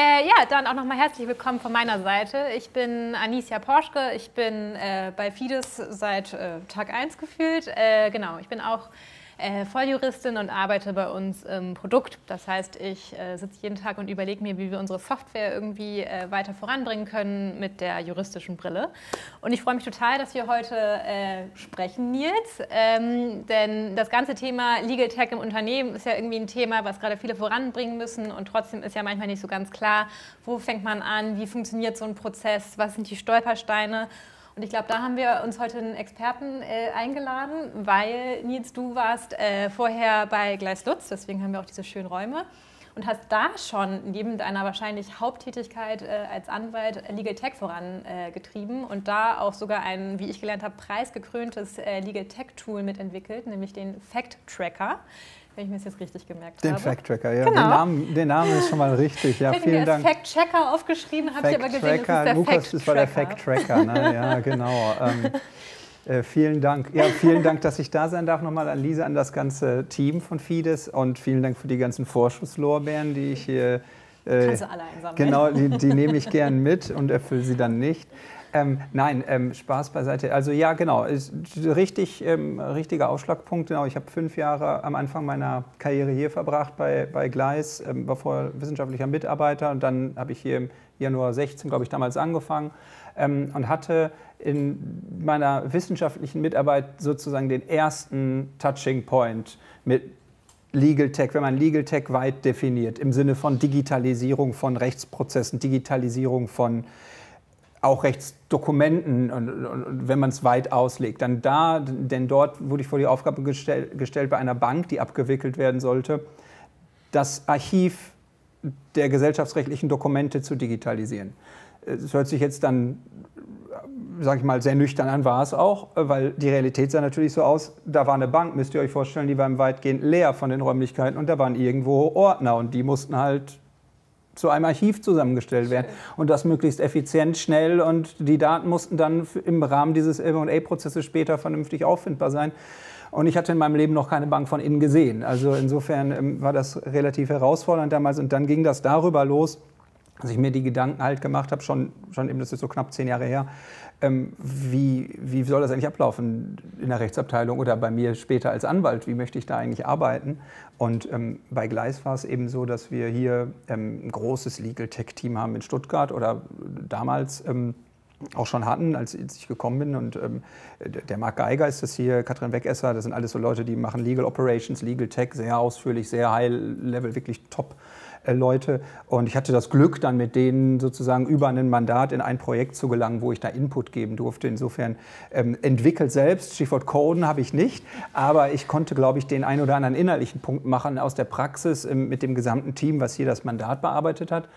Äh, ja, dann auch nochmal herzlich willkommen von meiner Seite. Ich bin Anicia Porschke, ich bin äh, bei Fides seit äh, Tag 1 gefühlt. Äh, genau, ich bin auch äh, Volljuristin und arbeite bei uns im Produkt. Das heißt, ich äh, sitze jeden Tag und überlege mir, wie wir unsere Software irgendwie äh, weiter voranbringen können mit der juristischen Brille. Und ich freue mich total, dass wir heute äh, sprechen, Nils. Ähm, denn das ganze Thema Legal Tech im Unternehmen ist ja irgendwie ein Thema, was gerade viele voranbringen müssen. Und trotzdem ist ja manchmal nicht so ganz klar, wo fängt man an, wie funktioniert so ein Prozess, was sind die Stolpersteine. Und ich glaube, da haben wir uns heute einen Experten äh, eingeladen, weil Nils, du warst äh, vorher bei Gleis Lutz, deswegen haben wir auch diese schönen Räume und hast da schon neben deiner wahrscheinlich Haupttätigkeit äh, als Anwalt Legal Tech vorangetrieben und da auch sogar ein, wie ich gelernt habe, preisgekröntes äh, Legal Tech Tool mitentwickelt, nämlich den Fact Tracker wenn ich mir das jetzt richtig gemerkt den habe. Den Fact-Tracker, ja. Genau. Den, Namen, den Namen ist schon mal richtig. Ja, ich vielen Dank. Fact-Checker aufgeschrieben, habe ich aber gesehen, das ist der Lukas, das war der Fact-Tracker, ne? ja, genau. Ähm, äh, vielen Dank. Ja, vielen Dank, dass ich da sein darf. Nochmal an Lisa, an das ganze Team von Fides und vielen Dank für die ganzen Vorschusslorbeeren, die ich hier. Äh, Kannst du alle einsammeln. Genau, die, die nehme ich gern mit und erfülle sie dann nicht. Ähm, nein, ähm, Spaß beiseite. Also ja, genau, ist richtig, ähm, richtiger Ausschlagpunkt. Genau, ich habe fünf Jahre am Anfang meiner Karriere hier verbracht bei, bei Gleis, ähm, war vorher wissenschaftlicher Mitarbeiter und dann habe ich hier im Januar 16, glaube ich, damals angefangen ähm, und hatte in meiner wissenschaftlichen Mitarbeit sozusagen den ersten Touching Point mit Legal Tech, wenn man Legal Tech weit definiert, im Sinne von Digitalisierung von Rechtsprozessen, Digitalisierung von auch Rechtsdokumenten, und, und, wenn man es weit auslegt. Dann da, denn dort wurde ich vor die Aufgabe gestell, gestellt, bei einer Bank, die abgewickelt werden sollte, das Archiv der gesellschaftsrechtlichen Dokumente zu digitalisieren. Es hört sich jetzt dann, sage ich mal, sehr nüchtern an, war es auch, weil die Realität sah natürlich so aus, da war eine Bank, müsst ihr euch vorstellen, die war weitgehend leer von den Räumlichkeiten und da waren irgendwo Ordner und die mussten halt zu einem Archiv zusammengestellt werden. Und das möglichst effizient, schnell und die Daten mussten dann im Rahmen dieses M&A-Prozesses später vernünftig auffindbar sein. Und ich hatte in meinem Leben noch keine Bank von innen gesehen. Also insofern ähm, war das relativ herausfordernd damals. Und dann ging das darüber los, dass ich mir die Gedanken halt gemacht habe, schon, schon eben, das ist so knapp zehn Jahre her, ähm, wie, wie soll das eigentlich ablaufen in der Rechtsabteilung oder bei mir später als Anwalt? Wie möchte ich da eigentlich arbeiten? Und ähm, bei Gleis war es eben so, dass wir hier ähm, ein großes Legal Tech Team haben in Stuttgart oder damals ähm, auch schon hatten, als ich gekommen bin. Und ähm, der Marc Geiger ist das hier, Katrin Wegesser, das sind alles so Leute, die machen Legal Operations, Legal Tech, sehr ausführlich, sehr high level, wirklich top. Leute. Und ich hatte das Glück, dann mit denen sozusagen über ein Mandat in ein Projekt zu gelangen, wo ich da Input geben durfte. Insofern ähm, entwickelt selbst, Stichwort Coden habe ich nicht, aber ich konnte, glaube ich, den ein oder anderen inhaltlichen Punkt machen aus der Praxis ähm, mit dem gesamten Team, was hier das Mandat bearbeitet hat.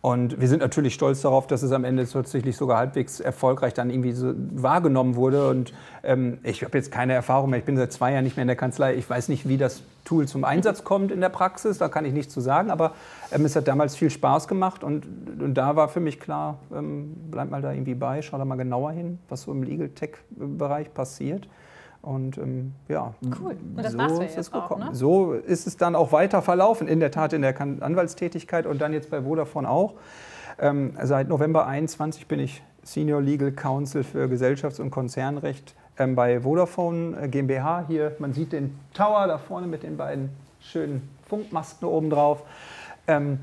Und wir sind natürlich stolz darauf, dass es am Ende tatsächlich sogar halbwegs erfolgreich dann irgendwie so wahrgenommen wurde. Und ähm, ich habe jetzt keine Erfahrung mehr. Ich bin seit zwei Jahren nicht mehr in der Kanzlei. Ich weiß nicht, wie das Tool zum Einsatz kommt in der Praxis. Da kann ich nichts zu sagen. Aber ähm, es hat damals viel Spaß gemacht. Und, und da war für mich klar, ähm, bleib mal da irgendwie bei, schau da mal genauer hin, was so im Legal Tech-Bereich passiert. Und ähm, ja, cool. Und das so du ist es gekommen. Auch, ne? So ist es dann auch weiter verlaufen, in der Tat in der Anwaltstätigkeit und dann jetzt bei Vodafone auch. Ähm, seit November 21 bin ich Senior Legal Counsel für Gesellschafts- und Konzernrecht ähm, bei Vodafone äh, GmbH. Hier, man sieht den Tower da vorne mit den beiden schönen Funkmasten oben drauf. Ähm,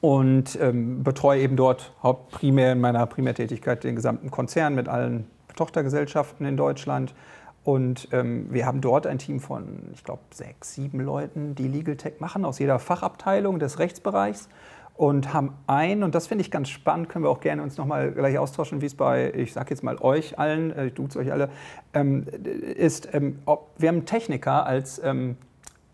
und ähm, betreue eben dort hauptprimär in meiner Primärtätigkeit den gesamten Konzern mit allen Tochtergesellschaften in Deutschland. Und ähm, wir haben dort ein Team von, ich glaube, sechs, sieben Leuten, die Legal Tech machen, aus jeder Fachabteilung des Rechtsbereichs. Und haben ein, und das finde ich ganz spannend, können wir auch gerne uns nochmal gleich austauschen, wie es bei, ich sage jetzt mal euch allen, äh, ich duze euch alle, ähm, ist, ähm, ob, wir haben einen Techniker als ähm,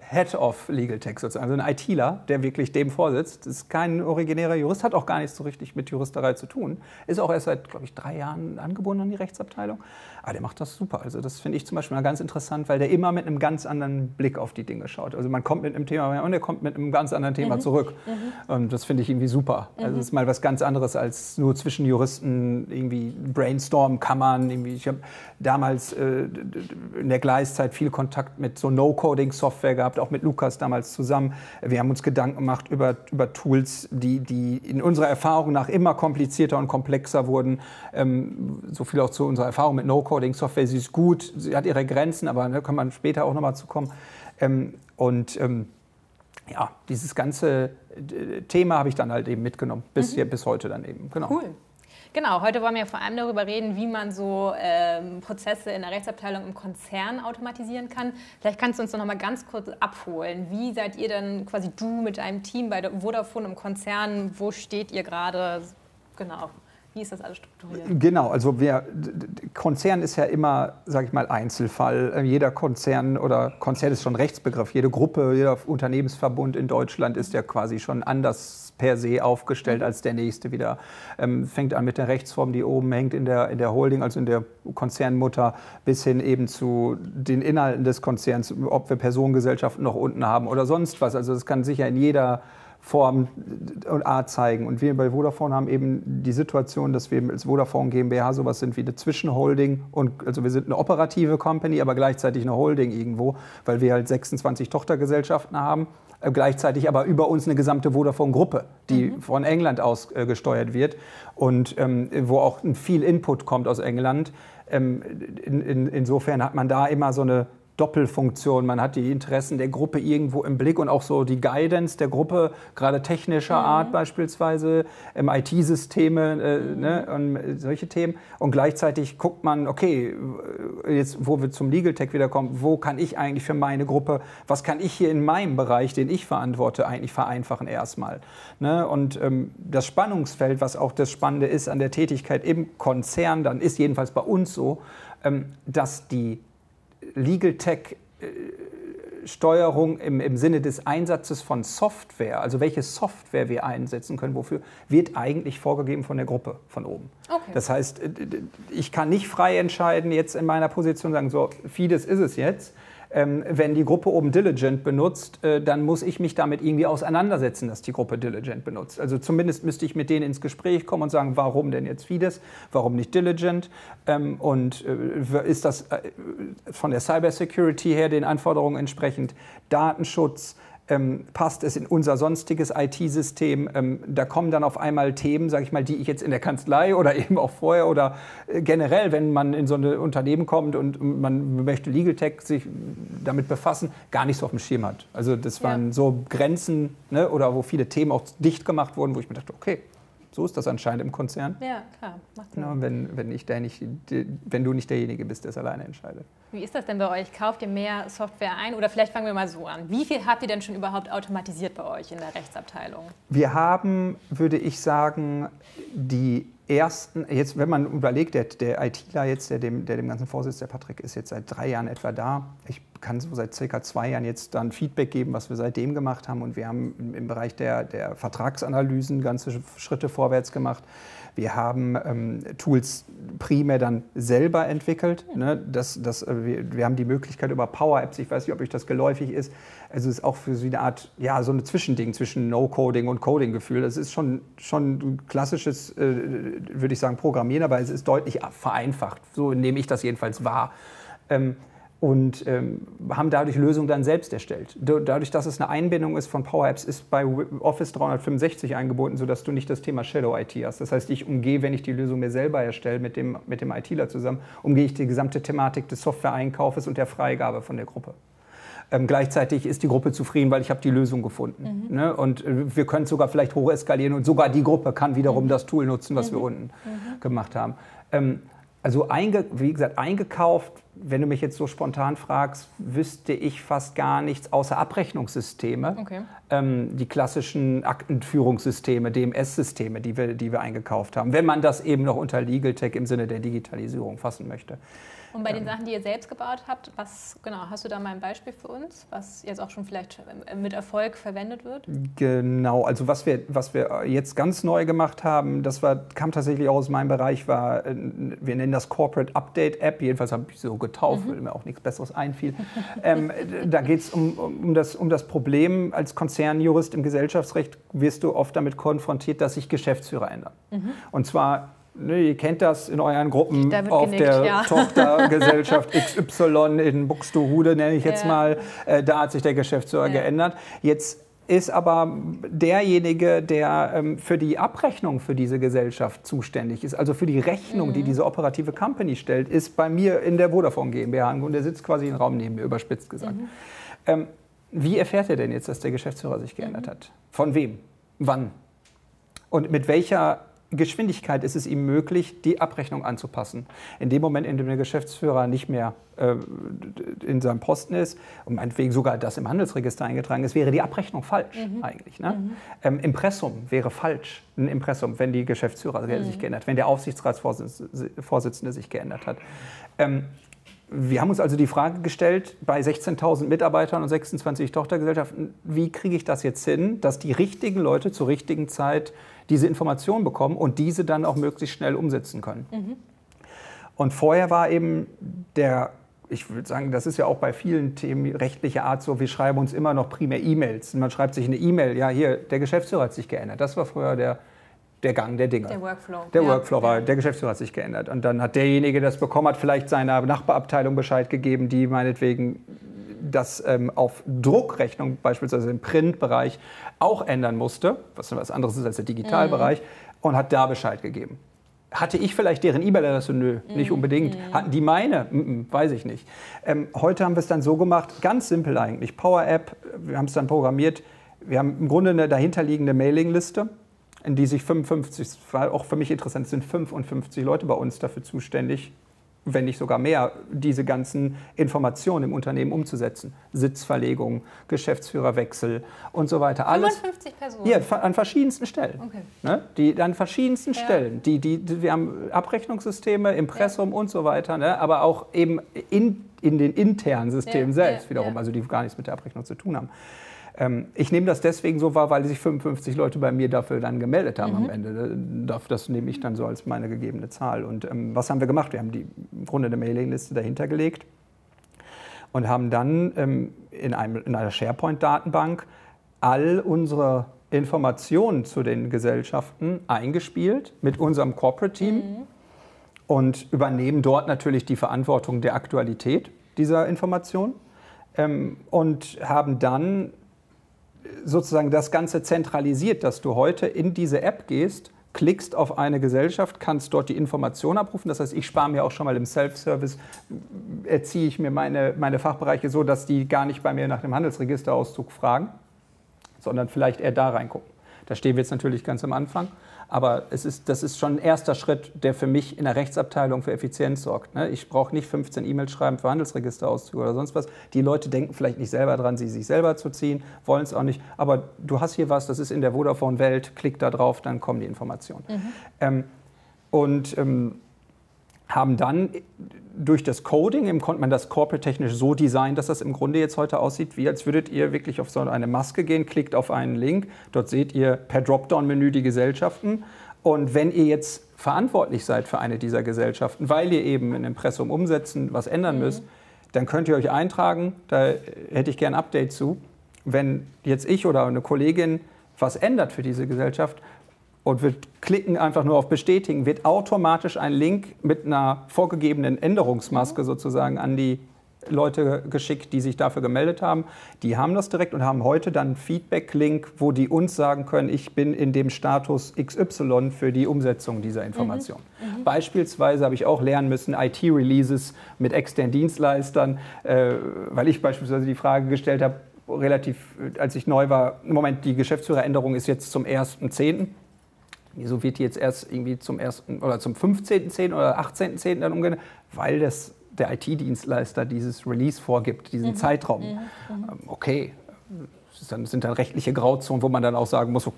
Head of Legal Tech sozusagen, also ein ITler, der wirklich dem vorsitzt. Ist kein originärer Jurist, hat auch gar nichts so richtig mit Juristerei zu tun. Ist auch erst seit, glaube ich, drei Jahren angebunden an die Rechtsabteilung. Aber der macht das super. Also das finde ich zum Beispiel mal ganz interessant, weil der immer mit einem ganz anderen Blick auf die Dinge schaut. Also man kommt mit einem Thema und er kommt mit einem ganz anderen Thema mhm. zurück. Mhm. Und das finde ich irgendwie super. Also mhm. es ist mal was ganz anderes als nur zwischen Juristen irgendwie brainstormen, Kammern. Irgendwie. Ich habe damals äh, in der Gleiszeit viel Kontakt mit so No-Coding-Software gehabt, auch mit Lukas damals zusammen. Wir haben uns Gedanken gemacht über, über Tools, die, die in unserer Erfahrung nach immer komplizierter und komplexer wurden. Ähm, so viel auch zu unserer Erfahrung mit No-Coding-Software. Sie ist gut, sie hat ihre Grenzen, aber da kann man später auch nochmal zu kommen. Ähm, und ähm, ja, dieses ganze äh, Thema habe ich dann halt eben mitgenommen, bis, mhm. hier, bis heute dann eben. Genau. Cool. Genau, heute wollen wir vor allem darüber reden, wie man so ähm, Prozesse in der Rechtsabteilung im Konzern automatisieren kann. Vielleicht kannst du uns noch mal ganz kurz abholen. Wie seid ihr denn quasi du mit einem Team bei Vodafone im Konzern? Wo steht ihr gerade? Genau. Wie ist das alles strukturiert? Genau, also wir, Konzern ist ja immer, sage ich mal, Einzelfall. Äh, jeder Konzern oder Konzern ist schon Rechtsbegriff. Jede Gruppe, jeder Unternehmensverbund in Deutschland ist ja quasi schon anders per se aufgestellt als der nächste wieder. Ähm, fängt an mit der Rechtsform, die oben hängt in der, in der Holding, also in der Konzernmutter, bis hin eben zu den Inhalten des Konzerns, ob wir Personengesellschaften noch unten haben oder sonst was. Also das kann sicher in jeder Form und Art zeigen. Und wir bei Vodafone haben eben die Situation, dass wir als Vodafone GmbH sowas sind wie eine Zwischenholding. Und also wir sind eine operative Company, aber gleichzeitig eine Holding irgendwo, weil wir halt 26 Tochtergesellschaften haben. Äh, gleichzeitig aber über uns eine gesamte Vodafone-Gruppe, die mhm. von England aus äh, gesteuert wird und ähm, wo auch viel Input kommt aus England. Ähm, in, in, insofern hat man da immer so eine Doppelfunktion. Man hat die Interessen der Gruppe irgendwo im Blick und auch so die Guidance der Gruppe, gerade technischer mhm. Art beispielsweise, ähm, IT-Systeme, äh, mhm. ne, und äh, solche Themen. Und gleichzeitig guckt man, okay, jetzt wo wir zum Legal Tech wiederkommen, wo kann ich eigentlich für meine Gruppe, was kann ich hier in meinem Bereich, den ich verantworte, eigentlich vereinfachen erstmal. Ne? Und ähm, das Spannungsfeld, was auch das Spannende ist an der Tätigkeit im Konzern, dann ist jedenfalls bei uns so, ähm, dass die Legal Tech äh, Steuerung im, im Sinne des Einsatzes von Software, also welche Software wir einsetzen können, wofür, wird eigentlich vorgegeben von der Gruppe von oben. Okay. Das heißt, äh, ich kann nicht frei entscheiden, jetzt in meiner Position sagen, so, Fides ist es jetzt, ähm, wenn die Gruppe oben Diligent benutzt, äh, dann muss ich mich damit irgendwie auseinandersetzen, dass die Gruppe Diligent benutzt. Also zumindest müsste ich mit denen ins Gespräch kommen und sagen, warum denn jetzt Fides, warum nicht Diligent ähm, und äh, ist das äh, von der Cybersecurity her den Anforderungen entsprechend Datenschutz, ähm, passt es in unser sonstiges IT-System. Ähm, da kommen dann auf einmal Themen, sage ich mal, die ich jetzt in der Kanzlei oder eben auch vorher oder äh, generell, wenn man in so ein Unternehmen kommt und man möchte Legal Tech sich damit befassen, gar nicht so auf dem Schirm hat. Also das waren ja. so Grenzen ne, oder wo viele Themen auch dicht gemacht wurden, wo ich mir dachte, okay, so ist das anscheinend im Konzern. Ja, klar. Macht Sinn. Ja, wenn, wenn, ich der nicht, wenn du nicht derjenige bist, der es alleine entscheidet. Wie ist das denn bei euch? Kauft ihr mehr Software ein? Oder vielleicht fangen wir mal so an. Wie viel habt ihr denn schon überhaupt automatisiert bei euch in der Rechtsabteilung? Wir haben, würde ich sagen, die ersten, jetzt wenn man überlegt, der, der ITler jetzt, der dem, der dem ganzen vorsitzt, der Patrick, ist jetzt seit drei Jahren etwa da. Ich kann so seit circa zwei Jahren jetzt dann Feedback geben, was wir seitdem gemacht haben. Und wir haben im Bereich der, der Vertragsanalysen ganze Schritte vorwärts gemacht. Wir haben ähm, Tools primär dann selber entwickelt. Ne? Das, das, äh, wir, wir, haben die Möglichkeit über Power Apps, ich weiß nicht, ob euch das geläufig ist, also es ist auch für so eine Art, ja, so ein Zwischending zwischen No-Coding und Coding-Gefühl. Das ist schon, schon ein klassisches, äh, würde ich sagen, Programmieren, aber es ist deutlich vereinfacht. So nehme ich das jedenfalls wahr. Ähm, und ähm, haben dadurch Lösungen dann selbst erstellt. Dadurch, dass es eine Einbindung ist von Power Apps, ist bei Office 365 eingebunden, sodass du nicht das Thema Shadow IT hast. Das heißt, ich umgehe, wenn ich die Lösung mir selber erstelle mit dem, mit dem ITler zusammen, umgehe ich die gesamte Thematik des Software-Einkaufes und der Freigabe von der Gruppe. Ähm, gleichzeitig ist die Gruppe zufrieden, weil ich habe die Lösung gefunden. Mhm. Ne? Und äh, wir können sogar vielleicht hoch eskalieren und sogar die Gruppe kann wiederum mhm. das Tool nutzen, was mhm. wir unten mhm. gemacht haben. Ähm, also wie gesagt, eingekauft, wenn du mich jetzt so spontan fragst, wüsste ich fast gar nichts außer Abrechnungssysteme. Okay. Ähm, die klassischen Aktenführungssysteme, DMS-Systeme, die wir, die wir eingekauft haben, wenn man das eben noch unter Legal Tech im Sinne der Digitalisierung fassen möchte. Und bei den Sachen, die ihr selbst gebaut habt, was genau, hast du da mal ein Beispiel für uns, was jetzt auch schon vielleicht mit Erfolg verwendet wird? Genau, also was wir, was wir jetzt ganz neu gemacht haben, das war, kam tatsächlich auch aus meinem Bereich, war, äh, wir nennen das Corporate Update App, jedenfalls habe ich so getauft, mhm. weil mir auch nichts Besseres einfiel. ähm, da geht es um, um, das, um das Problem, als Konzernjurist im Gesellschaftsrecht wirst du oft damit konfrontiert, dass sich Geschäftsführer ändern. Mhm. Und zwar Ne, ihr kennt das in euren Gruppen auf genickt, der ja. Tochtergesellschaft XY in Buxtehude, nenne ich jetzt ja. mal. Äh, da hat sich der Geschäftsführer ja. geändert. Jetzt ist aber derjenige, der ähm, für die Abrechnung für diese Gesellschaft zuständig ist, also für die Rechnung, mhm. die diese operative Company stellt, ist bei mir in der Vodafone GmbH und der sitzt quasi im Raum neben mir, überspitzt gesagt. Mhm. Ähm, wie erfährt er denn jetzt, dass der Geschäftsführer sich geändert mhm. hat? Von wem? Wann? Und mit welcher Geschwindigkeit ist es ihm möglich, die Abrechnung anzupassen. In dem Moment, in dem der Geschäftsführer nicht mehr äh, in seinem Posten ist und meinetwegen sogar das im Handelsregister eingetragen ist, wäre die Abrechnung falsch mhm. eigentlich. Ne? Mhm. Ähm, Impressum wäre falsch, ein Impressum, wenn die Geschäftsführer mhm. sich geändert, wenn der Aufsichtsratsvorsitzende sich geändert hat. Ähm, wir haben uns also die Frage gestellt, bei 16.000 Mitarbeitern und 26 Tochtergesellschaften, wie kriege ich das jetzt hin, dass die richtigen Leute zur richtigen Zeit diese Informationen bekommen und diese dann auch möglichst schnell umsetzen können. Mhm. Und vorher war eben der, ich würde sagen, das ist ja auch bei vielen Themen rechtlicher Art so, wir schreiben uns immer noch primär E-Mails. Man schreibt sich eine E-Mail, ja hier, der Geschäftsführer hat sich geändert. Das war früher der, der Gang der Dinge. Der Workflow. Der ja. Workflow war, der Geschäftsführer hat sich geändert. Und dann hat derjenige, der das bekommen hat, vielleicht seiner Nachbarabteilung Bescheid gegeben, die meinetwegen das ähm, auf Druckrechnung, beispielsweise im Printbereich, auch ändern musste, was was anderes ist als der Digitalbereich, mhm. und hat da Bescheid gegeben. Hatte ich vielleicht deren E-Mail-Adresse? Nö, mhm. nicht unbedingt. Mhm. Hatten die meine? Mhm, weiß ich nicht. Ähm, heute haben wir es dann so gemacht, ganz simpel eigentlich. Power App, wir haben es dann programmiert. Wir haben im Grunde eine dahinterliegende Mailingliste, in die sich 55, das war auch für mich interessant, es sind 55 Leute bei uns dafür zuständig, wenn nicht sogar mehr, diese ganzen Informationen im Unternehmen umzusetzen. Sitzverlegung, Geschäftsführerwechsel und so weiter. Alles 55 Personen? Ja, an verschiedensten Stellen. Okay. Ne? Die, an verschiedensten ja. Stellen. Die, die, die, wir haben Abrechnungssysteme, Impressum ja. und so weiter, ne? aber auch eben in, in den internen Systemen ja. selbst wiederum, also die gar nichts mit der Abrechnung zu tun haben. Ähm, ich nehme das deswegen so wahr, weil sich 55 Leute bei mir dafür dann gemeldet haben mhm. am Ende. Das, das, nehme ich dann so als meine gegebene Zahl. Und ähm, was haben wir gemacht? Wir haben die, im Grunde eine Mailingliste dahinter gelegt und haben dann ähm, in, einem, in einer SharePoint-Datenbank all unsere Informationen zu den Gesellschaften eingespielt mit unserem Corporate-Team mhm. und übernehmen dort natürlich die Verantwortung der Aktualität dieser Information ähm, und haben dann sozusagen das Ganze zentralisiert, dass du heute in diese App gehst, klickst auf eine Gesellschaft, kannst dort die Information abrufen. Das heißt, ich spare mir auch schon mal im Self-Service, erziehe ich mir meine, meine Fachbereiche so, dass die gar nicht bei mir nach dem Handelsregisterauszug fragen, sondern vielleicht eher da reingucken. Da stehen wir jetzt natürlich ganz am Anfang. Aber es ist, das ist schon ein erster Schritt, der für mich in der Rechtsabteilung für Effizienz sorgt. Ne? Ich brauche nicht 15 E-Mails schreiben für Handelsregisterauszüge oder sonst was. Die Leute denken vielleicht nicht selber dran, sie sich selber zu ziehen, wollen es auch nicht. Aber du hast hier was, das ist in der Vodafone-Welt, klick da drauf, dann kommen die Informationen. Mhm. Ähm, und ähm, haben dann durch das Coding konnte man das corporate-technisch so designen, dass das im Grunde jetzt heute aussieht, wie als würdet ihr wirklich auf so eine Maske gehen, klickt auf einen Link, dort seht ihr per Dropdown-Menü die Gesellschaften und wenn ihr jetzt verantwortlich seid für eine dieser Gesellschaften, weil ihr eben ein Impressum umsetzen, was ändern mhm. müsst, dann könnt ihr euch eintragen, da hätte ich gern ein Update zu. Wenn jetzt ich oder eine Kollegin was ändert für diese Gesellschaft, und wir klicken einfach nur auf Bestätigen, wird automatisch ein Link mit einer vorgegebenen Änderungsmaske sozusagen an die Leute geschickt, die sich dafür gemeldet haben. Die haben das direkt und haben heute dann einen Feedback-Link, wo die uns sagen können, ich bin in dem Status XY für die Umsetzung dieser Information. Mhm. Mhm. Beispielsweise habe ich auch lernen müssen, IT-Releases mit externen Dienstleistern, äh, weil ich beispielsweise die Frage gestellt habe, relativ, als ich neu war, im Moment, die Geschäftsführeränderung ist jetzt zum 1.10. Wieso wird die jetzt erst irgendwie zum ersten oder zum 15.10. oder 18.10. dann umgeändert? Weil das der IT-Dienstleister dieses Release vorgibt, diesen mhm. Zeitraum. Mhm. Ähm, okay, das sind dann rechtliche Grauzonen, wo man dann auch sagen muss,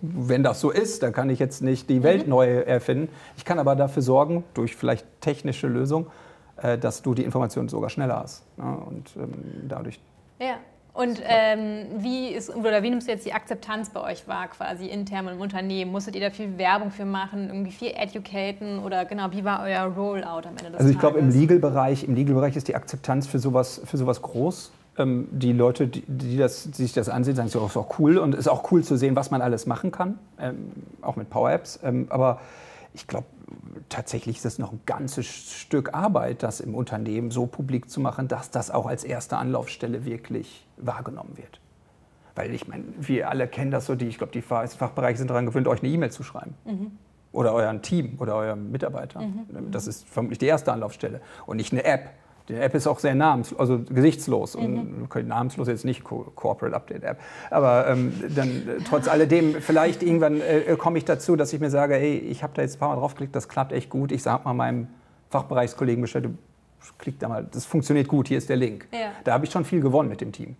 wenn das so ist, dann kann ich jetzt nicht die Welt mhm. neu erfinden. Ich kann aber dafür sorgen, durch vielleicht technische Lösung, äh, dass du die Informationen sogar schneller hast. Ne? Und ähm, dadurch. Ja. Und ähm, wie, ist, oder wie nimmst du jetzt die Akzeptanz bei euch wahr, quasi intern im Unternehmen? Musstet ihr da viel Werbung für machen, irgendwie viel educaten oder genau, wie war euer Rollout am Ende des Also ich glaube, im Legal-Bereich Legal ist die Akzeptanz für sowas, für sowas groß. Ähm, die Leute, die, die, das, die, sich das ansehen, sagen, so, ist auch cool und es ist auch cool zu sehen, was man alles machen kann, ähm, auch mit Power-Apps. Ähm, aber ich glaube, tatsächlich ist es noch ein ganzes Stück Arbeit, das im Unternehmen so publik zu machen, dass das auch als erste Anlaufstelle wirklich wahrgenommen wird. Weil ich meine, wir alle kennen das so, die, ich glaube, die Fachbereiche sind daran gewöhnt, euch eine E-Mail zu schreiben. Mhm. Oder euren Team oder eurem Mitarbeiter. Mhm. Das ist vermutlich die erste Anlaufstelle und nicht eine App. Die App ist auch sehr namens, also gesichtslos mhm. und namenslos jetzt nicht Corporate Update App. Aber ähm, dann äh, trotz alledem, vielleicht irgendwann äh, komme ich dazu, dass ich mir sage, ey, ich habe da jetzt ein paar Mal draufgeklickt, das klappt echt gut. Ich sage mal meinem Fachbereichskollegen Bescheid, klick da mal, das funktioniert gut, hier ist der Link. Ja. Da habe ich schon viel gewonnen mit dem Team.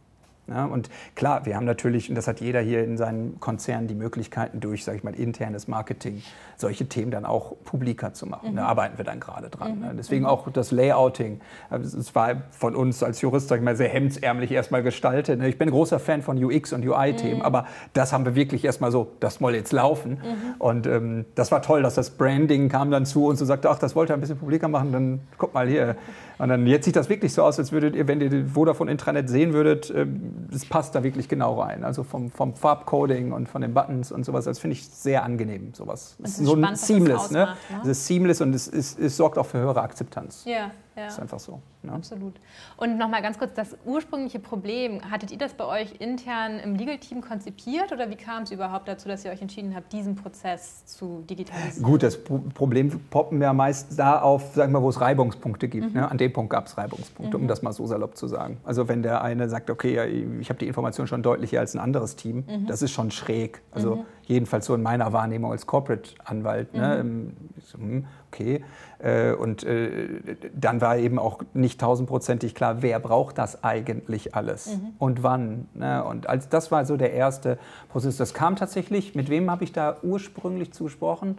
Ja, und klar, wir haben natürlich, und das hat jeder hier in seinem Konzern, die Möglichkeiten durch, sage ich mal, internes Marketing, solche Themen dann auch publiker zu machen. Mhm. Da arbeiten wir dann gerade dran. Ne? Mhm. Deswegen mhm. auch das Layouting. Also es war von uns als Jurist, sage ich mal, sehr hemdsärmlich erstmal gestaltet. Ne? Ich bin ein großer Fan von UX und UI-Themen, mhm. aber das haben wir wirklich erstmal so, das soll jetzt laufen. Mhm. Und ähm, das war toll, dass das Branding kam dann zu uns und sagte, ach, das wollt ihr ein bisschen publiker machen, dann guck mal hier. Und dann jetzt sieht das wirklich so aus, als würdet ihr, wenn ihr Vodafone Intranet sehen würdet, es ähm, passt da wirklich genau rein. Also vom, vom Farbcoding und von den Buttons und sowas, das finde ich sehr angenehm, sowas. Das ist so ein Seamless, ne? ne? Es ist seamless und es, es, es sorgt auch für höhere Akzeptanz. Ja. Ja. Ist einfach so. Ne? Absolut. Und nochmal ganz kurz, das ursprüngliche Problem, hattet ihr das bei euch intern im Legal-Team konzipiert oder wie kam es überhaupt dazu, dass ihr euch entschieden habt, diesen Prozess zu digitalisieren? Gut, das Problem poppen ja meist da auf, sagen wir, wo es Reibungspunkte gibt. Mhm. Ne? An dem Punkt gab es Reibungspunkte, mhm. um das mal so salopp zu sagen. Also wenn der eine sagt, okay, ich habe die Information schon deutlicher als ein anderes Team, mhm. das ist schon schräg. Also mhm. Jedenfalls so in meiner Wahrnehmung als Corporate-Anwalt. Ne? Mhm. Hm, okay. Äh, und äh, dann war eben auch nicht tausendprozentig klar, wer braucht das eigentlich alles mhm. und wann. Ne? Und als, das war so der erste Prozess. Das kam tatsächlich, mit wem habe ich da ursprünglich zugesprochen?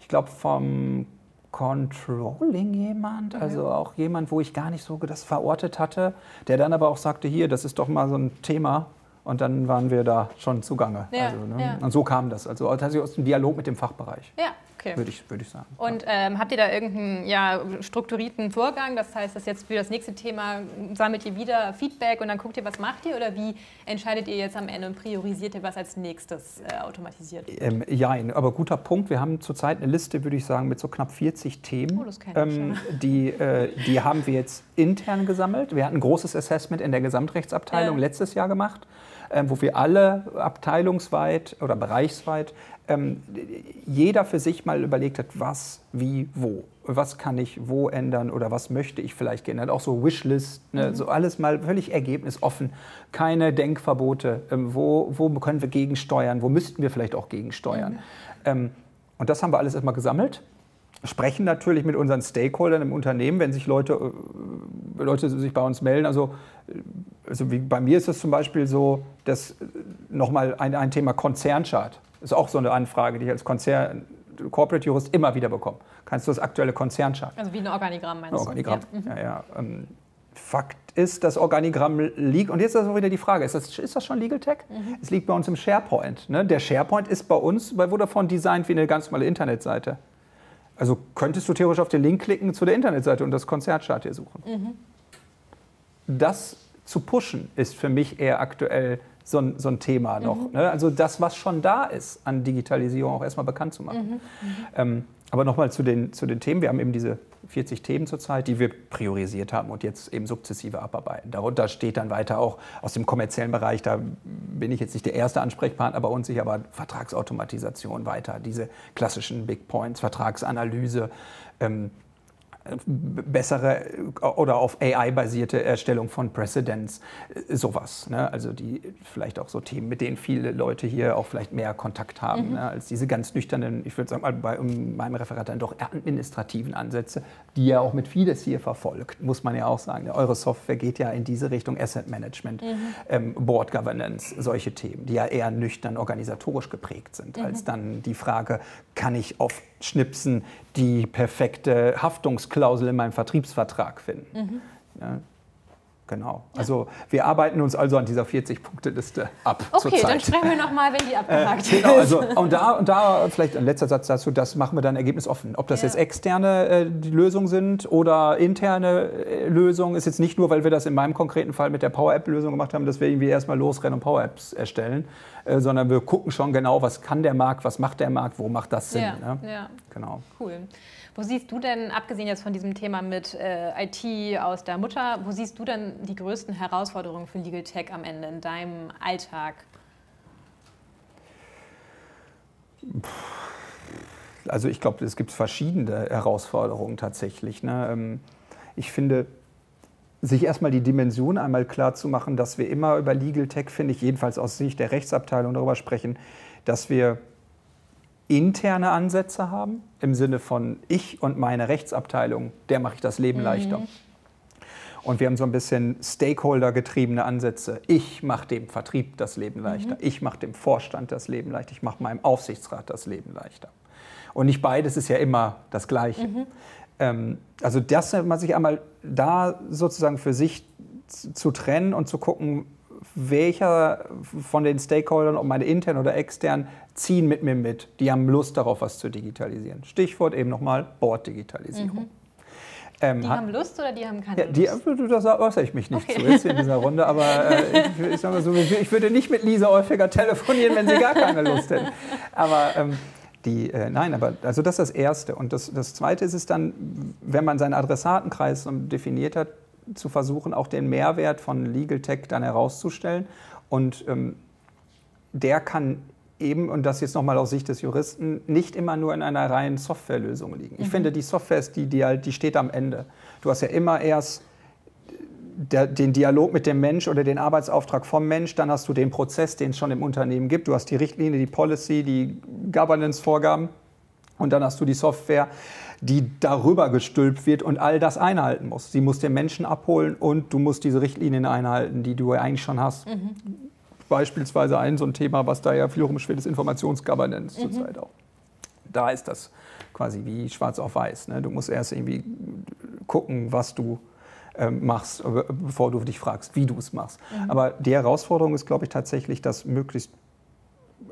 Ich glaube vom Controlling jemand, also auch jemand, wo ich gar nicht so das verortet hatte, der dann aber auch sagte, hier, das ist doch mal so ein Thema. Und dann waren wir da schon zugange. Ja, also, ne? ja. Und so kam das. Also tatsächlich aus dem Dialog mit dem Fachbereich. Ja, Okay. Würde ich, würd ich sagen. Und ähm, habt ihr da irgendeinen ja, strukturierten Vorgang? Das heißt, dass jetzt für das nächste Thema sammelt ihr wieder Feedback und dann guckt ihr, was macht ihr? Oder wie entscheidet ihr jetzt am Ende und priorisiert ihr, was als nächstes äh, automatisiert wird? Ähm, ja, aber guter Punkt. Wir haben zurzeit eine Liste, würde ich sagen, mit so knapp 40 Themen. Oh, das ähm, die, äh, die haben wir jetzt intern gesammelt. Wir hatten ein großes Assessment in der Gesamtrechtsabteilung ja. letztes Jahr gemacht wo wir alle abteilungsweit oder bereichsweit ähm, jeder für sich mal überlegt hat, was, wie, wo. Was kann ich wo ändern oder was möchte ich vielleicht geändert? Auch so Wishlist, ne? mhm. so alles mal völlig ergebnisoffen. Keine Denkverbote. Ähm, wo, wo können wir gegensteuern? Wo müssten wir vielleicht auch gegensteuern? Mhm. Ähm, und das haben wir alles erstmal gesammelt sprechen natürlich mit unseren Stakeholdern im Unternehmen, wenn sich Leute, äh, Leute sich bei uns melden. Also, äh, also wie bei mir ist es zum Beispiel so, dass nochmal ein, ein Thema Konzernchart. Das ist auch so eine Anfrage, die ich als Konzern, Corporate Jurist immer wieder bekomme. Kannst du das aktuelle Konzernchart? Also wie ein Organigramm meinst ein Organigramm. du? Ja, ja. ja ähm, Fakt ist, das Organigramm liegt, und jetzt ist auch wieder die Frage, ist das, ist das schon Legal Tech? Mhm. Es liegt bei uns im SharePoint. Ne? Der SharePoint ist bei uns bei Vodafone designt wie eine ganz normale Internetseite. Also könntest du theoretisch auf den Link klicken zu der Internetseite und das Konzertchart hier suchen. Mhm. Das zu pushen ist für mich eher aktuell so ein, so ein Thema noch. Mhm. Ne? Also das, was schon da ist an Digitalisierung, auch erstmal bekannt zu machen. Mhm. mhm. Ähm, aber nochmal zu den, zu den Themen. Wir haben eben diese 40 Themen zurzeit, die wir priorisiert haben und jetzt eben sukzessive abarbeiten. Darunter steht dann weiter auch aus dem kommerziellen Bereich, da bin ich jetzt nicht der erste Ansprechpartner bei uns, ich aber Vertragsautomatisation weiter, diese klassischen Big Points, Vertragsanalyse. Ähm, bessere oder auf AI-basierte Erstellung von Precedents, äh, sowas. Ne? Also die vielleicht auch so Themen, mit denen viele Leute hier auch vielleicht mehr Kontakt haben, mhm. ne? als diese ganz nüchternen, ich würde sagen mal bei meinem Referat dann doch administrativen Ansätze, die ja auch mit vieles hier verfolgt, muss man ja auch sagen. Eure Software geht ja in diese Richtung Asset Management, mhm. ähm, Board Governance, solche Themen, die ja eher nüchtern organisatorisch geprägt sind, mhm. als dann die Frage, kann ich auf Schnipsen die perfekte Haftungsklausel in meinem Vertriebsvertrag finden. Mhm. Ja, Genau. Also wir arbeiten uns also an dieser 40-Punkte-Liste ab. Okay, dann sprechen wir nochmal, wenn die abgehakt äh, genau, also, und da, und da vielleicht ein letzter Satz dazu, das machen wir dann ergebnisoffen. Ob das ja. jetzt externe äh, Lösungen sind oder interne äh, Lösungen, ist jetzt nicht nur, weil wir das in meinem konkreten Fall mit der Power-App-Lösung gemacht haben, dass wir irgendwie erstmal losrennen und Power-Apps erstellen, äh, sondern wir gucken schon genau, was kann der Markt, was macht der Markt, wo macht das Sinn. Ja, ne? ja. Genau. Cool. Wo siehst du denn, abgesehen jetzt von diesem Thema mit äh, IT aus der Mutter, wo siehst du denn die größten Herausforderungen für Legal Tech am Ende in deinem Alltag? Also ich glaube, es gibt verschiedene Herausforderungen tatsächlich. Ne? Ähm, ich finde, sich erstmal die Dimension einmal klar zu machen, dass wir immer über Legal Tech, finde ich, jedenfalls aus Sicht der Rechtsabteilung darüber sprechen, dass wir interne Ansätze haben, im Sinne von ich und meine Rechtsabteilung, der mache ich das Leben mhm. leichter. Und wir haben so ein bisschen Stakeholder-getriebene Ansätze. Ich mache dem Vertrieb das Leben leichter. Mhm. Ich mache dem Vorstand das Leben leichter. Ich mache meinem Aufsichtsrat das Leben leichter. Und nicht beides ist ja immer das Gleiche. Mhm. Ähm, also das man sich einmal da sozusagen für sich zu trennen und zu gucken, welcher von den Stakeholdern, ob meine intern oder extern, ziehen mit mir mit. Die haben Lust darauf, was zu digitalisieren. Stichwort eben nochmal Borddigitalisierung. Mhm. Ähm, die haben Lust oder die haben keine ja, die, Lust? Das äußere ich mich nicht okay. zu jetzt in dieser Runde, aber äh, ich, ich, so, ich, würde nicht mit Lisa häufiger telefonieren, wenn sie gar keine Lust hätte. Aber ähm, die, äh, nein, aber also das ist das Erste. Und das, das Zweite ist es dann, wenn man seinen Adressatenkreis definiert hat, zu versuchen, auch den Mehrwert von Legal Tech dann herauszustellen. Und ähm, der kann eben, und das jetzt nochmal aus Sicht des Juristen, nicht immer nur in einer reinen Softwarelösung liegen. Ich mhm. finde, die Software ist die, die, halt, die steht am Ende. Du hast ja immer erst der, den Dialog mit dem Mensch oder den Arbeitsauftrag vom Mensch, dann hast du den Prozess, den es schon im Unternehmen gibt. Du hast die Richtlinie, die Policy, die Governance-Vorgaben und dann hast du die Software die darüber gestülpt wird und all das einhalten muss. Sie muss den Menschen abholen und du musst diese Richtlinien einhalten, die du eigentlich schon hast. Mhm. Beispielsweise ein so ein Thema, was da ja viel rumschwirrt, ist Informationsgovernance mhm. zurzeit auch. Da ist das quasi wie schwarz auf weiß. Ne? Du musst erst irgendwie gucken, was du ähm, machst, bevor du dich fragst, wie du es machst. Mhm. Aber die Herausforderung ist, glaube ich, tatsächlich, dass möglichst,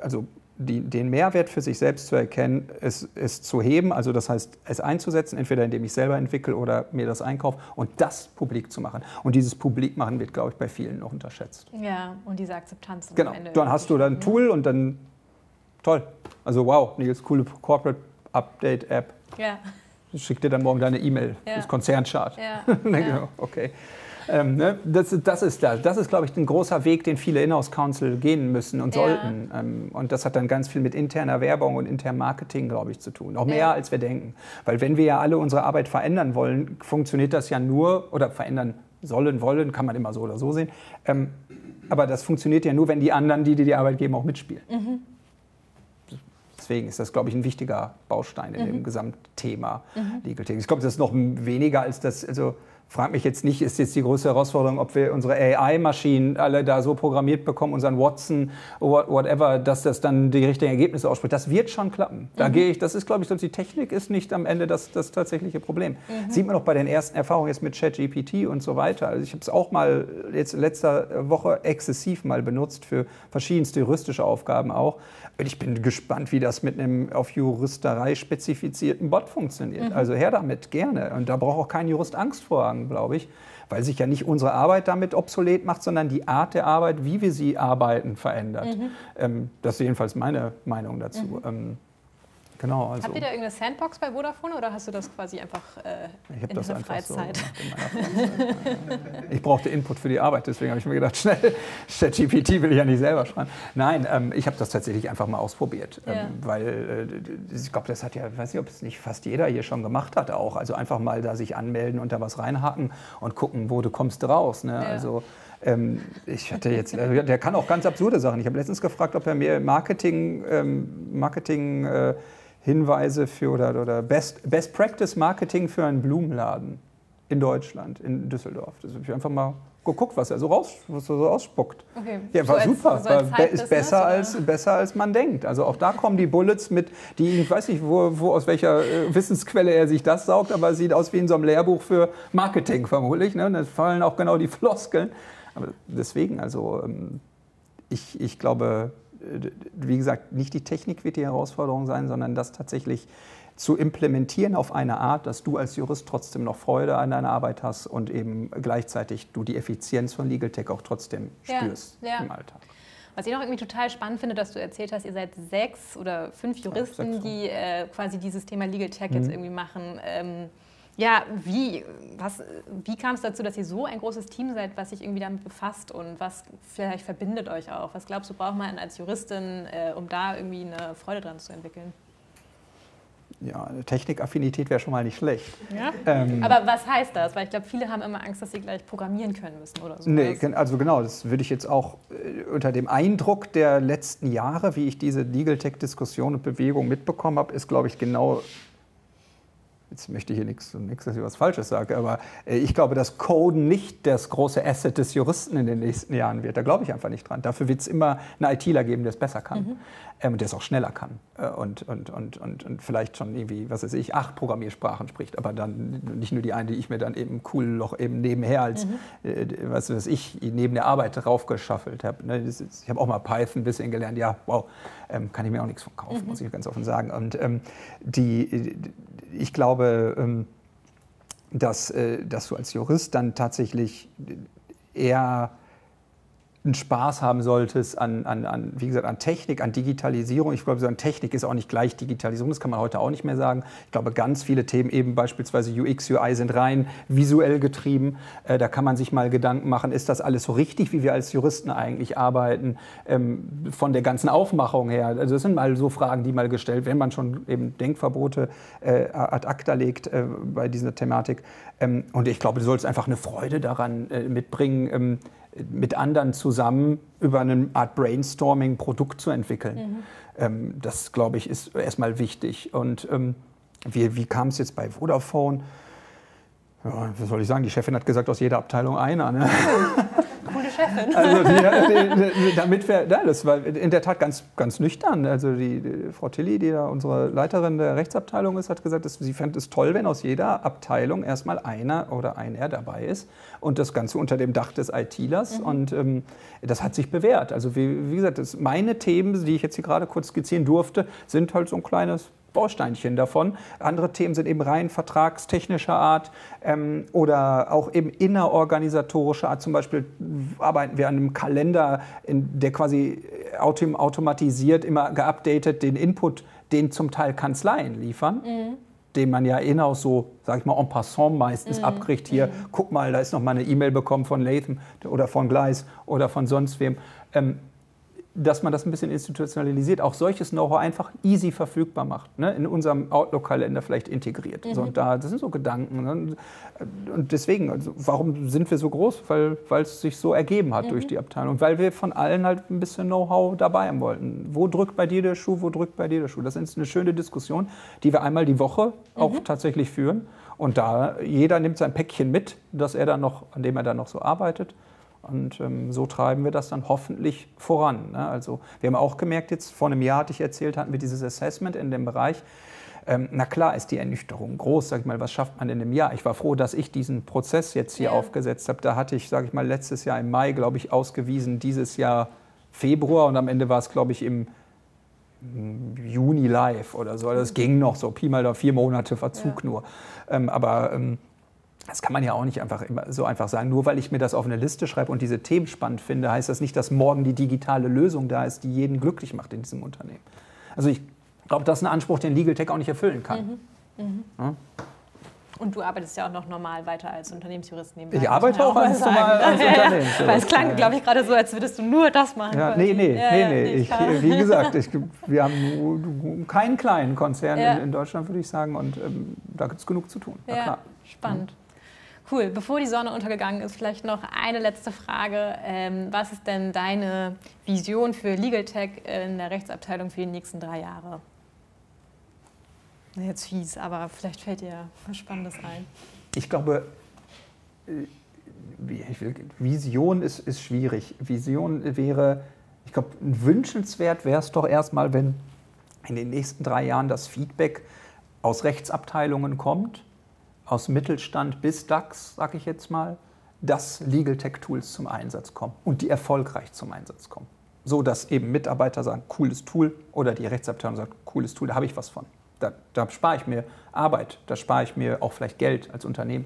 also die, den Mehrwert für sich selbst zu erkennen, es, es zu heben, also das heißt, es einzusetzen, entweder indem ich selber entwickle oder mir das einkaufe und das publik zu machen. Und dieses Publik machen wird, glaube ich, bei vielen noch unterschätzt. Ja, und diese Akzeptanz. Genau, dann hast du dann ein Tool und dann, toll. Also wow, Nils, coole Corporate Update App. Ja. Ich schicke dir dann morgen deine E-Mail, ja. das Konzernchart. Ja. ja. okay. Ähm, ne? das, das, ist da. Das ist, glaube ich, ein großer Weg, den viele Inhouse Council gehen müssen und ja. sollten. Ähm, und das hat dann ganz viel mit interner Werbung und internem Marketing, glaube ich, zu tun. Auch mehr, ja. als wir denken. Weil wenn wir ja alle unsere Arbeit verändern wollen, funktioniert das ja nur, oder verändern sollen, wollen, kann man immer so oder so sehen. Ähm, aber das funktioniert ja nur, wenn die anderen, die dir die Arbeit geben, auch mitspielen. Mhm. Deswegen ist das, glaube ich, ein wichtiger Baustein in mhm. dem Gesamtthema mhm. Legal Tech. Ich glaube, das ist noch weniger als das, also frage mich jetzt nicht, ist jetzt die größte Herausforderung, ob wir unsere AI-Maschinen alle da so programmiert bekommen, unseren Watson, whatever, dass das dann die richtigen Ergebnisse ausspricht. Das wird schon klappen. Da mhm. gehe ich, das ist, glaube ich, die Technik ist nicht am Ende das, das tatsächliche Problem. Mhm. Sieht man auch bei den ersten Erfahrungen jetzt mit ChatGPT und so weiter. Also ich habe es auch mal jetzt letzter Woche exzessiv mal benutzt für verschiedenste juristische Aufgaben auch. Und ich bin gespannt, wie das mit einem auf Juristerei spezifizierten Bot funktioniert. Mhm. Also her damit, gerne. Und da braucht auch kein Jurist Angst vor haben, glaube ich, weil sich ja nicht unsere Arbeit damit obsolet macht, sondern die Art der Arbeit, wie wir sie arbeiten, verändert. Mhm. Ähm, das ist jedenfalls meine Meinung dazu. Mhm. Ähm, Genau, also Habt ihr da irgendeine Sandbox bei Vodafone oder hast du das quasi einfach äh, ich in das einfach Freizeit? So Freizeit? ich brauchte Input für die Arbeit, deswegen habe ich mir gedacht, schnell, ChatGPT will ich ja nicht selber schreiben. Nein, ähm, ich habe das tatsächlich einfach mal ausprobiert, ähm, ja. weil äh, ich glaube, das hat ja, ich weiß nicht, ob es nicht fast jeder hier schon gemacht hat auch. Also einfach mal da sich anmelden und da was reinhacken und gucken, wo du kommst raus. Ne? Ja. Also ähm, ich hatte jetzt, äh, der kann auch ganz absurde Sachen. Ich habe letztens gefragt, ob er mir Marketing, ähm, Marketing äh, Hinweise für oder, oder Best, Best Practice Marketing für einen Blumenladen in Deutschland, in Düsseldorf. Das habe ich einfach mal geguckt, was er so, raus, was er so ausspuckt. Okay. Ja, war so super. So war, ist besser als, besser als man denkt. Also auch da kommen die Bullets mit, die ich weiß nicht, wo, wo aus welcher äh, Wissensquelle er sich das saugt, aber es sieht aus wie in so einem Lehrbuch für Marketing vermutlich. Ne? Da fallen auch genau die Floskeln. Aber deswegen, also ähm, ich, ich glaube, wie gesagt, nicht die Technik wird die Herausforderung sein, sondern das tatsächlich zu implementieren auf eine Art, dass du als Jurist trotzdem noch Freude an deiner Arbeit hast und eben gleichzeitig du die Effizienz von Legal Tech auch trotzdem spürst ja, ja. im Alltag. Was ich noch irgendwie total spannend finde, dass du erzählt hast, ihr seid sechs oder fünf Juristen, ja, die äh, quasi dieses Thema Legal Tech mhm. jetzt irgendwie machen. Ähm, ja, wie, was, wie kam es dazu, dass ihr so ein großes Team seid, was sich irgendwie damit befasst und was vielleicht verbindet euch auch? Was glaubst du, braucht man als Juristin, äh, um da irgendwie eine Freude dran zu entwickeln? ja, eine Technikaffinität wäre schon mal nicht schlecht. Ja? Ähm, Aber was heißt das? Weil ich glaube, viele haben immer Angst, dass sie gleich programmieren können müssen oder so. Nee, also genau, das würde ich jetzt auch äh, unter dem Eindruck der letzten Jahre, wie ich diese Legal Tech-Diskussion und Bewegung mitbekommen habe, ist, glaube ich, genau jetzt möchte ich hier nichts, nichts, dass ich was Falsches sage, aber äh, ich glaube, dass Coden nicht das große Asset des Juristen in den nächsten Jahren wird. Da glaube ich einfach nicht dran. Dafür wird es immer einen ITler geben, der es besser kann mhm. ähm, und der es auch schneller kann äh, und, und, und, und, und vielleicht schon irgendwie, was weiß ich, acht Programmiersprachen spricht, aber dann nicht nur die eine, die ich mir dann eben cool noch eben nebenher als, mhm. äh, was weiß ich, neben der Arbeit raufgeschaffelt habe. Ne? Ich habe auch mal Python ein bisschen gelernt, ja, wow, ähm, kann ich mir auch nichts von kaufen, mhm. muss ich ganz offen sagen. Und ähm, die, ich glaube, ähm, dass, äh, dass du als Jurist dann tatsächlich eher einen Spaß haben solltest an, an, an, wie gesagt, an Technik, an Digitalisierung. Ich glaube, so an Technik ist auch nicht gleich Digitalisierung, das kann man heute auch nicht mehr sagen. Ich glaube, ganz viele Themen, eben beispielsweise UX, UI, sind rein visuell getrieben. Äh, da kann man sich mal Gedanken machen, ist das alles so richtig, wie wir als Juristen eigentlich arbeiten, ähm, von der ganzen Aufmachung her. Also das sind mal so Fragen, die mal gestellt, wenn man schon eben Denkverbote äh, ad acta legt äh, bei dieser Thematik. Ähm, und ich glaube, du sollst einfach eine Freude daran äh, mitbringen, ähm, mit anderen zusammen über eine Art Brainstorming Produkt zu entwickeln. Mhm. Ähm, das, glaube ich, ist erstmal wichtig. Und ähm, wie, wie kam es jetzt bei Vodafone? Ja, was soll ich sagen? Die Chefin hat gesagt, aus jeder Abteilung einer. Ne? Chefin. Also die, damit wir, ja, das war in der Tat ganz, ganz nüchtern. Also die, die, Frau Tilly, die da unsere Leiterin der Rechtsabteilung ist, hat gesagt, dass sie fände es toll, wenn aus jeder Abteilung erstmal einer oder einer dabei ist und das Ganze unter dem Dach des ITlers. Mhm. Und ähm, das hat sich bewährt. Also wie, wie gesagt, das, meine Themen, die ich jetzt hier gerade kurz skizzieren durfte, sind halt so ein kleines Bausteinchen davon. Andere Themen sind eben rein vertragstechnischer Art ähm, oder auch eben innerorganisatorischer Art. Zum Beispiel arbeiten wir an einem Kalender, in, der quasi autom automatisiert, immer geupdatet den Input, den zum Teil Kanzleien liefern. Mhm den man ja in-house so, sag ich mal, en passant meistens mm. abkriegt. Hier, mm. guck mal, da ist noch mal eine E-Mail bekommen von Latham oder von Gleis oder von sonst wem. Ähm, dass man das ein bisschen institutionalisiert, auch solches Know-how einfach easy verfügbar macht, ne? in unserem Outlook-Kalender vielleicht integriert. Mhm. So, und da, das sind so Gedanken. Ne? Und deswegen, also, warum sind wir so groß? Weil, weil es sich so ergeben hat mhm. durch die Abteilung. Und weil wir von allen halt ein bisschen Know-how dabei haben wollten. Wo drückt bei dir der Schuh, wo drückt bei dir der Schuh? Das ist eine schöne Diskussion, die wir einmal die Woche mhm. auch tatsächlich führen. Und da jeder nimmt sein Päckchen mit, dass er dann noch, an dem er dann noch so arbeitet. Und ähm, so treiben wir das dann hoffentlich voran. Ne? Also wir haben auch gemerkt, jetzt vor einem Jahr hatte ich erzählt, hatten wir dieses Assessment in dem Bereich. Ähm, na klar ist die Ernüchterung groß, sag ich mal, was schafft man in einem Jahr? Ich war froh, dass ich diesen Prozess jetzt hier ja. aufgesetzt habe. Da hatte ich, sage ich mal, letztes Jahr im Mai, glaube ich, ausgewiesen, dieses Jahr Februar und am Ende war es, glaube ich, im Juni live oder so. Das ging noch so, Pi mal da vier Monate Verzug ja. nur. Ähm, aber ähm, das kann man ja auch nicht einfach immer so einfach sagen. Nur weil ich mir das auf eine Liste schreibe und diese Themen spannend finde, heißt das nicht, dass morgen die digitale Lösung da ist, die jeden glücklich macht in diesem Unternehmen. Also ich glaube, das ist ein Anspruch, den Legal Tech auch nicht erfüllen kann. Mhm. Mhm. Ja? Und du arbeitest ja auch noch normal weiter als Unternehmensjurist nebenbei. Ich arbeite auch, als normal als Unternehmensjurist. Weil es klang, glaube ich, gerade so, als würdest du nur das machen. Ja, nee, nee, ja, nee, nee. Ich, wie gesagt, ich, wir haben keinen kleinen Konzern ja. in, in, Deutschland, würde ich sagen. Und ähm, da gibt es genug zu tun. Ja, spannend. Cool. Bevor die Sonne untergegangen ist, vielleicht noch eine letzte Frage. Ähm, was ist denn deine Vision für Legal Tech in der Rechtsabteilung für die nächsten drei Jahre? Jetzt fies, aber vielleicht fällt dir was Spannendes ein. Ich glaube, äh, Vision ist, ist schwierig. Vision wäre, ich glaube, wünschenswert wäre es doch erstmal, wenn in den nächsten drei Jahren das Feedback aus Rechtsabteilungen kommt, aus Mittelstand bis DAX, sage ich jetzt mal, dass Legal Tech Tools zum Einsatz kommen und die erfolgreich zum Einsatz kommen. So dass eben Mitarbeiter sagen, cooles Tool oder die Rechtsabteilung sagt, cooles Tool, da habe ich was von. Da, da spare ich mir Arbeit, da spare ich mir auch vielleicht Geld als Unternehmen.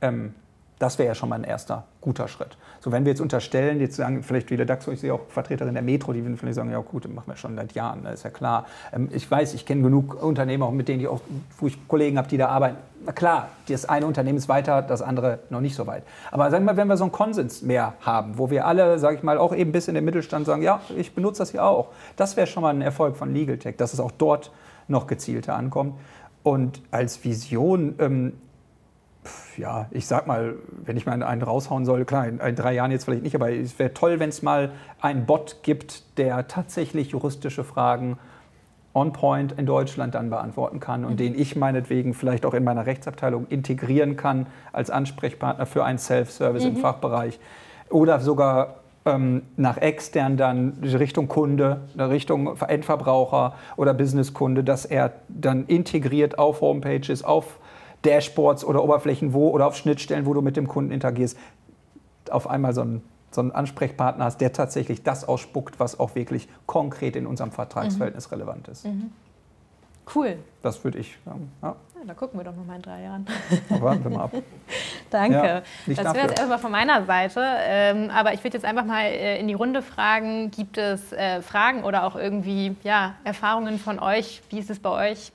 Ähm, das wäre ja schon mal ein erster guter Schritt. So, wenn wir jetzt unterstellen, jetzt sagen vielleicht wieder DAX, ich sehe auch Vertreterinnen der Metro, die würden vielleicht sagen, ja gut, das machen wir schon seit Jahren, das ist ja klar. Ähm, ich weiß, ich kenne genug Unternehmer, mit denen ich auch, wo ich Kollegen habe, die da arbeiten. Klar, das eine Unternehmen ist weiter, das andere noch nicht so weit. Aber sagen wir mal, wenn wir so einen Konsens mehr haben, wo wir alle, sage ich mal, auch eben bis in den Mittelstand sagen, ja, ich benutze das hier auch, das wäre schon mal ein Erfolg von Legal Tech, dass es auch dort noch gezielter ankommt. Und als Vision ähm, ja, ich sag mal, wenn ich mal einen raushauen soll, klar, in, in drei Jahren jetzt vielleicht nicht, aber es wäre toll, wenn es mal einen Bot gibt, der tatsächlich juristische Fragen on point in Deutschland dann beantworten kann und mhm. den ich meinetwegen vielleicht auch in meiner Rechtsabteilung integrieren kann als Ansprechpartner für einen Self-Service mhm. im Fachbereich oder sogar ähm, nach extern dann Richtung Kunde, Richtung Endverbraucher oder Businesskunde, dass er dann integriert auf Homepages, auf Dashboards oder Oberflächen wo oder auf Schnittstellen, wo du mit dem Kunden interagierst, auf einmal so einen, so einen Ansprechpartner hast, der tatsächlich das ausspuckt, was auch wirklich konkret in unserem Vertragsverhältnis mhm. relevant ist. Mhm. Cool. Das würde ich sagen. Ja. Ja, da gucken wir doch noch mal in drei Jahren. warten wir mal ab. Danke. Ja, das wäre jetzt erstmal von meiner Seite. Ähm, aber ich würde jetzt einfach mal äh, in die Runde fragen: Gibt es äh, Fragen oder auch irgendwie ja, Erfahrungen von euch? Wie ist es bei euch?